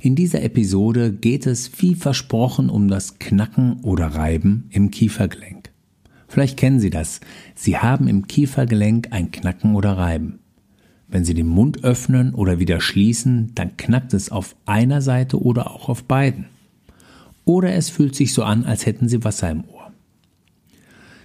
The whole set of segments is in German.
In dieser Episode geht es wie versprochen um das Knacken oder Reiben im Kiefergelenk. Vielleicht kennen Sie das. Sie haben im Kiefergelenk ein Knacken oder Reiben. Wenn Sie den Mund öffnen oder wieder schließen, dann knackt es auf einer Seite oder auch auf beiden. Oder es fühlt sich so an, als hätten Sie Wasser im Ohr.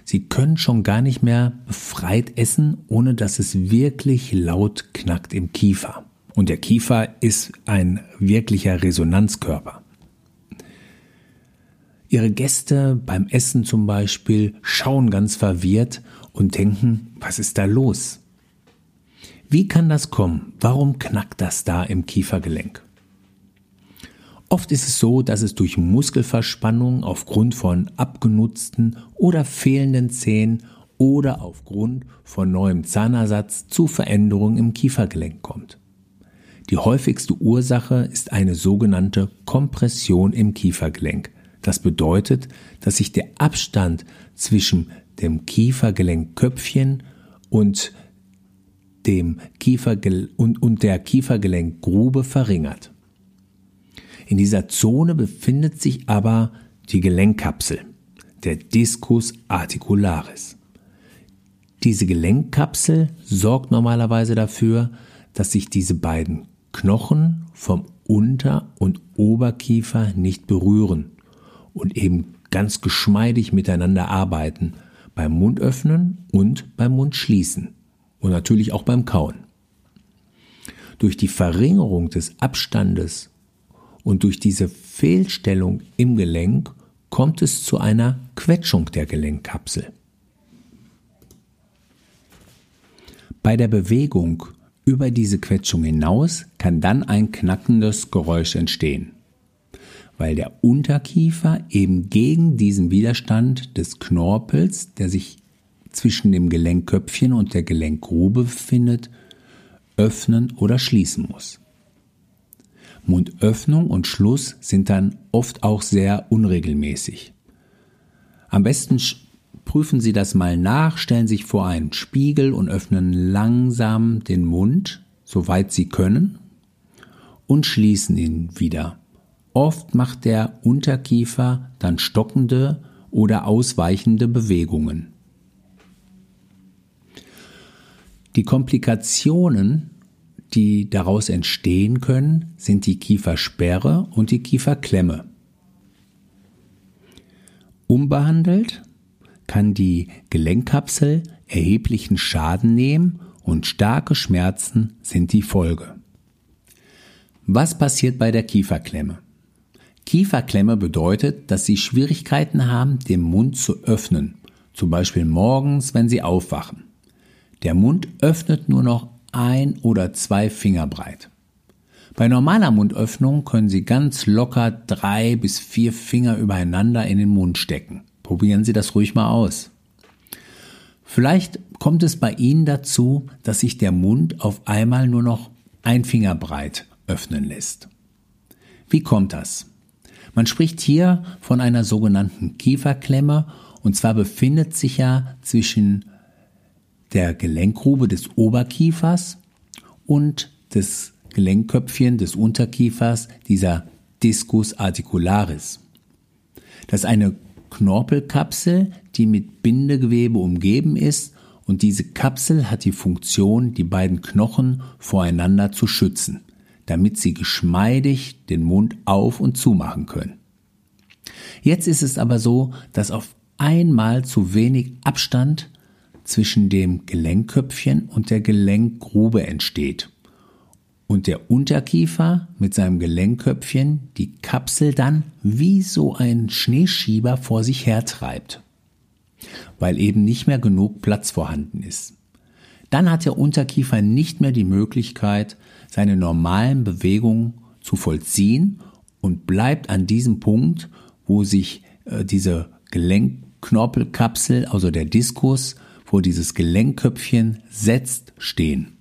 Sie können schon gar nicht mehr befreit essen, ohne dass es wirklich laut knackt im Kiefer. Und der Kiefer ist ein wirklicher Resonanzkörper. Ihre Gäste beim Essen zum Beispiel schauen ganz verwirrt und denken, was ist da los? Wie kann das kommen? Warum knackt das da im Kiefergelenk? Oft ist es so, dass es durch Muskelverspannung aufgrund von abgenutzten oder fehlenden Zähnen oder aufgrund von neuem Zahnersatz zu Veränderungen im Kiefergelenk kommt. Die häufigste Ursache ist eine sogenannte Kompression im Kiefergelenk. Das bedeutet, dass sich der Abstand zwischen dem Kiefergelenkköpfchen und dem Kiefergel und, und der Kiefergelenkgrube verringert. In dieser Zone befindet sich aber die Gelenkkapsel, der Discus articularis. Diese Gelenkkapsel sorgt normalerweise dafür, dass sich diese beiden Knochen vom Unter- und Oberkiefer nicht berühren und eben ganz geschmeidig miteinander arbeiten beim Mundöffnen und beim Mundschließen und natürlich auch beim Kauen. Durch die Verringerung des Abstandes und durch diese Fehlstellung im Gelenk kommt es zu einer Quetschung der Gelenkkapsel. Bei der Bewegung über diese Quetschung hinaus kann dann ein knackendes Geräusch entstehen, weil der Unterkiefer eben gegen diesen Widerstand des Knorpels, der sich zwischen dem Gelenkköpfchen und der Gelenkgrube befindet, öffnen oder schließen muss. Mundöffnung und Schluss sind dann oft auch sehr unregelmäßig. Am besten Prüfen Sie das mal nach, stellen sich vor einen Spiegel und öffnen langsam den Mund, soweit Sie können, und schließen ihn wieder. Oft macht der Unterkiefer dann stockende oder ausweichende Bewegungen. Die Komplikationen, die daraus entstehen können, sind die Kiefersperre und die Kieferklemme. Unbehandelt kann die Gelenkkapsel erheblichen Schaden nehmen und starke Schmerzen sind die Folge. Was passiert bei der Kieferklemme? Kieferklemme bedeutet, dass Sie Schwierigkeiten haben, den Mund zu öffnen, zum Beispiel morgens, wenn Sie aufwachen. Der Mund öffnet nur noch ein oder zwei Finger breit. Bei normaler Mundöffnung können Sie ganz locker drei bis vier Finger übereinander in den Mund stecken. Probieren Sie das ruhig mal aus. Vielleicht kommt es bei Ihnen dazu, dass sich der Mund auf einmal nur noch ein Finger breit öffnen lässt. Wie kommt das? Man spricht hier von einer sogenannten Kieferklemme und zwar befindet sich ja zwischen der Gelenkgrube des Oberkiefers und des Gelenkköpfchen des Unterkiefers, dieser Discus articularis. Das ist eine Knorpelkapsel, die mit Bindegewebe umgeben ist und diese Kapsel hat die Funktion, die beiden Knochen voreinander zu schützen, damit sie geschmeidig den Mund auf und zumachen können. Jetzt ist es aber so, dass auf einmal zu wenig Abstand zwischen dem Gelenkköpfchen und der Gelenkgrube entsteht und der Unterkiefer mit seinem Gelenkköpfchen die Kapsel dann wie so ein Schneeschieber vor sich hertreibt, weil eben nicht mehr genug Platz vorhanden ist. Dann hat der Unterkiefer nicht mehr die Möglichkeit, seine normalen Bewegungen zu vollziehen und bleibt an diesem Punkt, wo sich äh, diese Gelenkknorpelkapsel, also der Diskus, wo dieses Gelenkköpfchen setzt, stehen.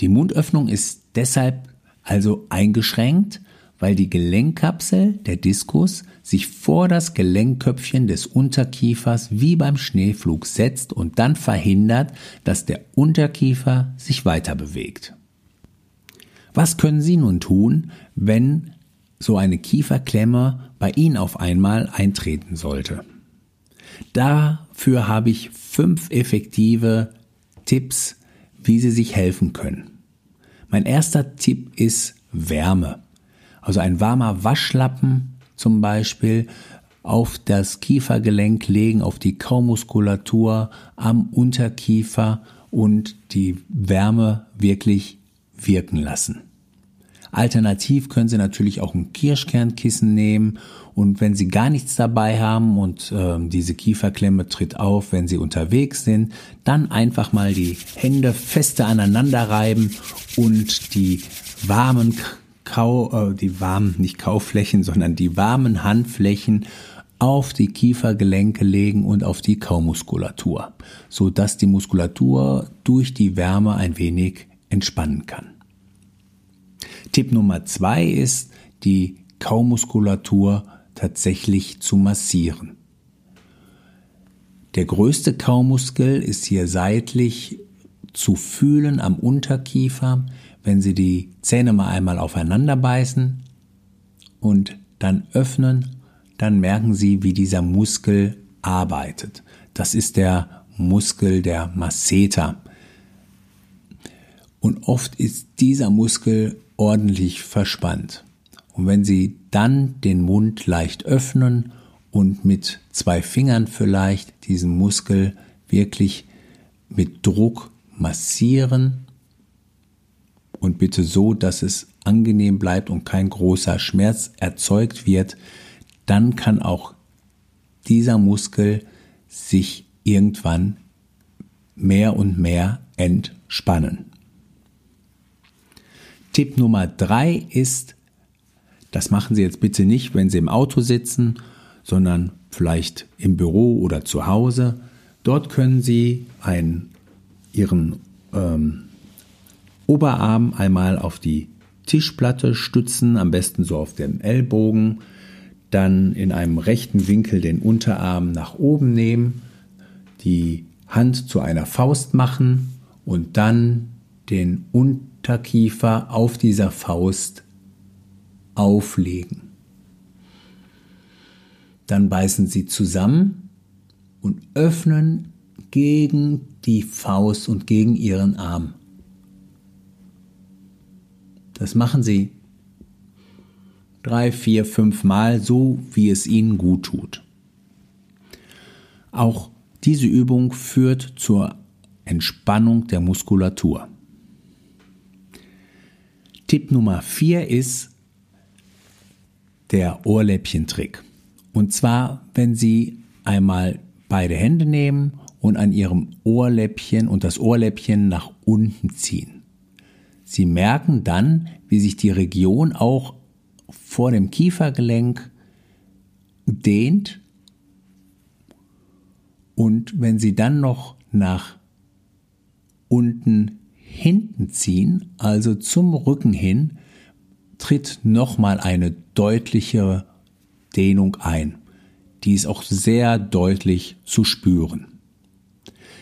Die Mundöffnung ist deshalb also eingeschränkt, weil die Gelenkkapsel, der Diskus, sich vor das Gelenkköpfchen des Unterkiefers wie beim Schneeflug setzt und dann verhindert, dass der Unterkiefer sich weiter bewegt. Was können Sie nun tun, wenn so eine Kieferklemme bei Ihnen auf einmal eintreten sollte? Dafür habe ich fünf effektive Tipps, wie Sie sich helfen können. Mein erster Tipp ist Wärme. Also ein warmer Waschlappen zum Beispiel auf das Kiefergelenk legen, auf die Kaumuskulatur am Unterkiefer und die Wärme wirklich wirken lassen. Alternativ können Sie natürlich auch ein Kirschkernkissen nehmen und wenn Sie gar nichts dabei haben und äh, diese Kieferklemme tritt auf, wenn Sie unterwegs sind, dann einfach mal die Hände feste aneinander reiben und die warmen Kau, äh, die warmen, nicht Kauflächen, sondern die warmen Handflächen auf die Kiefergelenke legen und auf die Kaumuskulatur, so dass die Muskulatur durch die Wärme ein wenig entspannen kann. Tipp Nummer zwei ist, die Kaumuskulatur tatsächlich zu massieren. Der größte Kaumuskel ist hier seitlich zu fühlen am Unterkiefer, wenn Sie die Zähne mal einmal aufeinander beißen und dann öffnen, dann merken Sie, wie dieser Muskel arbeitet. Das ist der Muskel der Masseter. Und oft ist dieser Muskel ordentlich verspannt. Und wenn Sie dann den Mund leicht öffnen und mit zwei Fingern vielleicht diesen Muskel wirklich mit Druck massieren, und bitte so, dass es angenehm bleibt und kein großer Schmerz erzeugt wird, dann kann auch dieser Muskel sich irgendwann mehr und mehr entspannen. Tipp Nummer drei ist, das machen Sie jetzt bitte nicht, wenn Sie im Auto sitzen, sondern vielleicht im Büro oder zu Hause. Dort können Sie einen, Ihren ähm, Oberarm einmal auf die Tischplatte stützen, am besten so auf den Ellbogen, dann in einem rechten Winkel den Unterarm nach oben nehmen, die Hand zu einer Faust machen und dann den Unterkiefer auf dieser Faust auflegen. Dann beißen Sie zusammen und öffnen gegen die Faust und gegen Ihren Arm. Das machen Sie drei, vier, fünf Mal, so wie es Ihnen gut tut. Auch diese Übung führt zur Entspannung der Muskulatur. Tipp Nummer vier ist der Ohrläppchentrick. Und zwar, wenn Sie einmal beide Hände nehmen und an Ihrem Ohrläppchen und das Ohrläppchen nach unten ziehen. Sie merken dann, wie sich die Region auch vor dem Kiefergelenk dehnt. Und wenn Sie dann noch nach unten hinten ziehen, also zum Rücken hin, tritt nochmal eine deutlichere Dehnung ein. Die ist auch sehr deutlich zu spüren.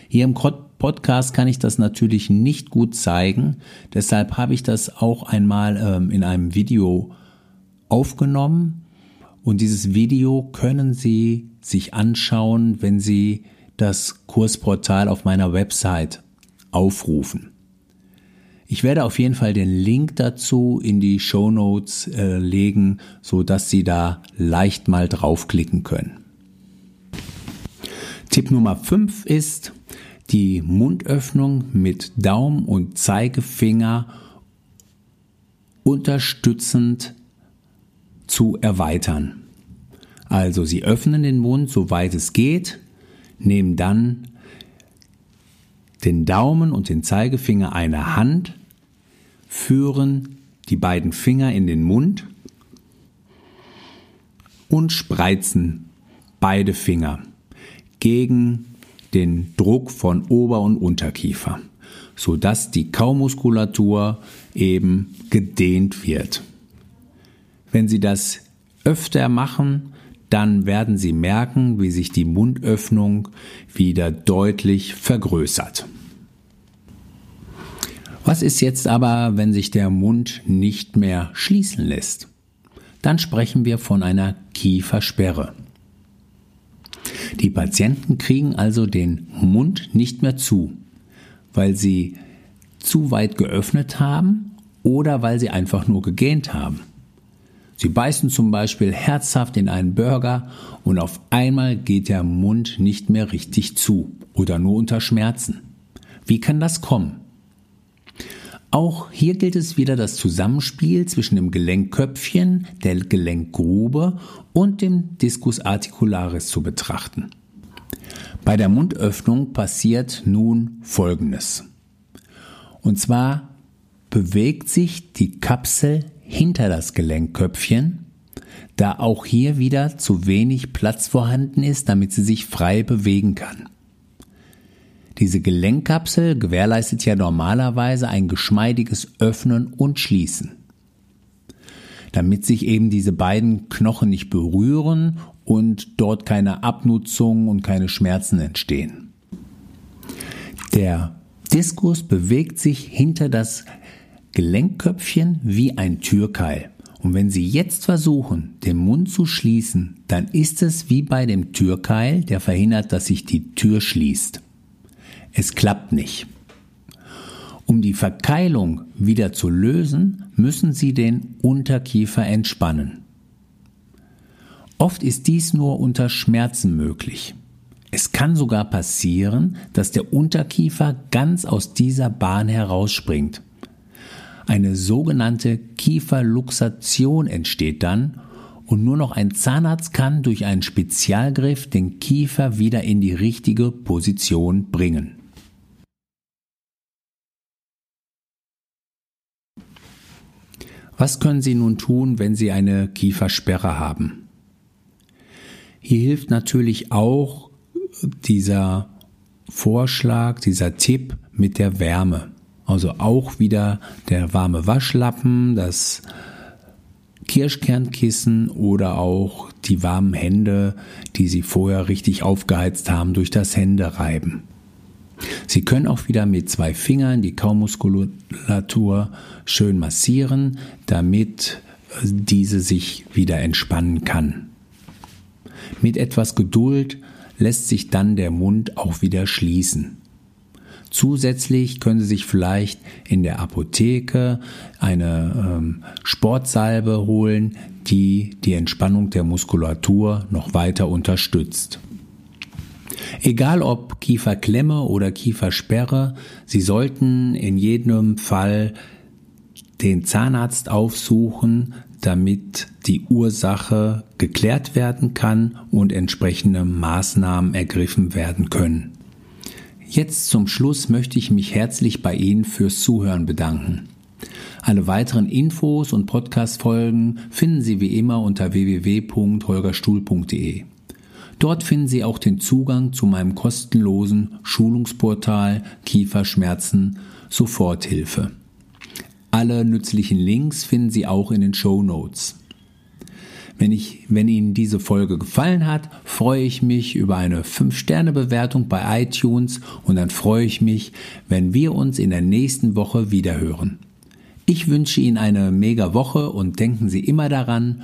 Hier im Podcast kann ich das natürlich nicht gut zeigen. Deshalb habe ich das auch einmal ähm, in einem Video aufgenommen. Und dieses Video können Sie sich anschauen, wenn Sie das Kursportal auf meiner Website aufrufen. Ich werde auf jeden Fall den Link dazu in die Show Notes äh, legen, so dass Sie da leicht mal draufklicken können. Tipp Nummer 5 ist, die Mundöffnung mit Daumen und Zeigefinger unterstützend zu erweitern. Also Sie öffnen den Mund, soweit es geht, nehmen dann den Daumen und den Zeigefinger einer Hand, führen die beiden Finger in den Mund und spreizen beide Finger gegen den Druck von Ober- und Unterkiefer, sodass die Kaumuskulatur eben gedehnt wird. Wenn Sie das öfter machen, dann werden Sie merken, wie sich die Mundöffnung wieder deutlich vergrößert. Was ist jetzt aber, wenn sich der Mund nicht mehr schließen lässt? Dann sprechen wir von einer Kiefersperre. Die Patienten kriegen also den Mund nicht mehr zu, weil sie zu weit geöffnet haben oder weil sie einfach nur gegähnt haben. Sie beißen zum Beispiel herzhaft in einen Burger und auf einmal geht der Mund nicht mehr richtig zu oder nur unter Schmerzen. Wie kann das kommen? Auch hier gilt es wieder das Zusammenspiel zwischen dem Gelenkköpfchen, der Gelenkgrube und dem Discus articularis zu betrachten. Bei der Mundöffnung passiert nun Folgendes. Und zwar bewegt sich die Kapsel hinter das Gelenkköpfchen, da auch hier wieder zu wenig Platz vorhanden ist, damit sie sich frei bewegen kann. Diese Gelenkkapsel gewährleistet ja normalerweise ein geschmeidiges Öffnen und Schließen. Damit sich eben diese beiden Knochen nicht berühren und dort keine Abnutzung und keine Schmerzen entstehen. Der Diskus bewegt sich hinter das Gelenkköpfchen wie ein Türkeil. Und wenn Sie jetzt versuchen, den Mund zu schließen, dann ist es wie bei dem Türkeil, der verhindert, dass sich die Tür schließt. Es klappt nicht. Um die Verkeilung wieder zu lösen, müssen Sie den Unterkiefer entspannen. Oft ist dies nur unter Schmerzen möglich. Es kann sogar passieren, dass der Unterkiefer ganz aus dieser Bahn herausspringt. Eine sogenannte Kieferluxation entsteht dann und nur noch ein Zahnarzt kann durch einen Spezialgriff den Kiefer wieder in die richtige Position bringen. Was können Sie nun tun, wenn Sie eine Kiefersperre haben? Hier hilft natürlich auch dieser Vorschlag, dieser Tipp mit der Wärme. Also auch wieder der warme Waschlappen, das Kirschkernkissen oder auch die warmen Hände, die Sie vorher richtig aufgeheizt haben durch das Händereiben. Sie können auch wieder mit zwei Fingern die Kaumuskulatur schön massieren, damit diese sich wieder entspannen kann. Mit etwas Geduld lässt sich dann der Mund auch wieder schließen. Zusätzlich können Sie sich vielleicht in der Apotheke eine ähm, Sportsalbe holen, die die Entspannung der Muskulatur noch weiter unterstützt. Egal ob Kieferklemme oder Kiefersperre, Sie sollten in jedem Fall den Zahnarzt aufsuchen, damit die Ursache geklärt werden kann und entsprechende Maßnahmen ergriffen werden können. Jetzt zum Schluss möchte ich mich herzlich bei Ihnen fürs Zuhören bedanken. Alle weiteren Infos und Podcast-Folgen finden Sie wie immer unter www.holgerstuhl.de. Dort finden Sie auch den Zugang zu meinem kostenlosen Schulungsportal Kieferschmerzen Soforthilfe. Alle nützlichen Links finden Sie auch in den Show Notes. Wenn, ich, wenn Ihnen diese Folge gefallen hat, freue ich mich über eine 5-Sterne-Bewertung bei iTunes und dann freue ich mich, wenn wir uns in der nächsten Woche wiederhören. Ich wünsche Ihnen eine mega Woche und denken Sie immer daran,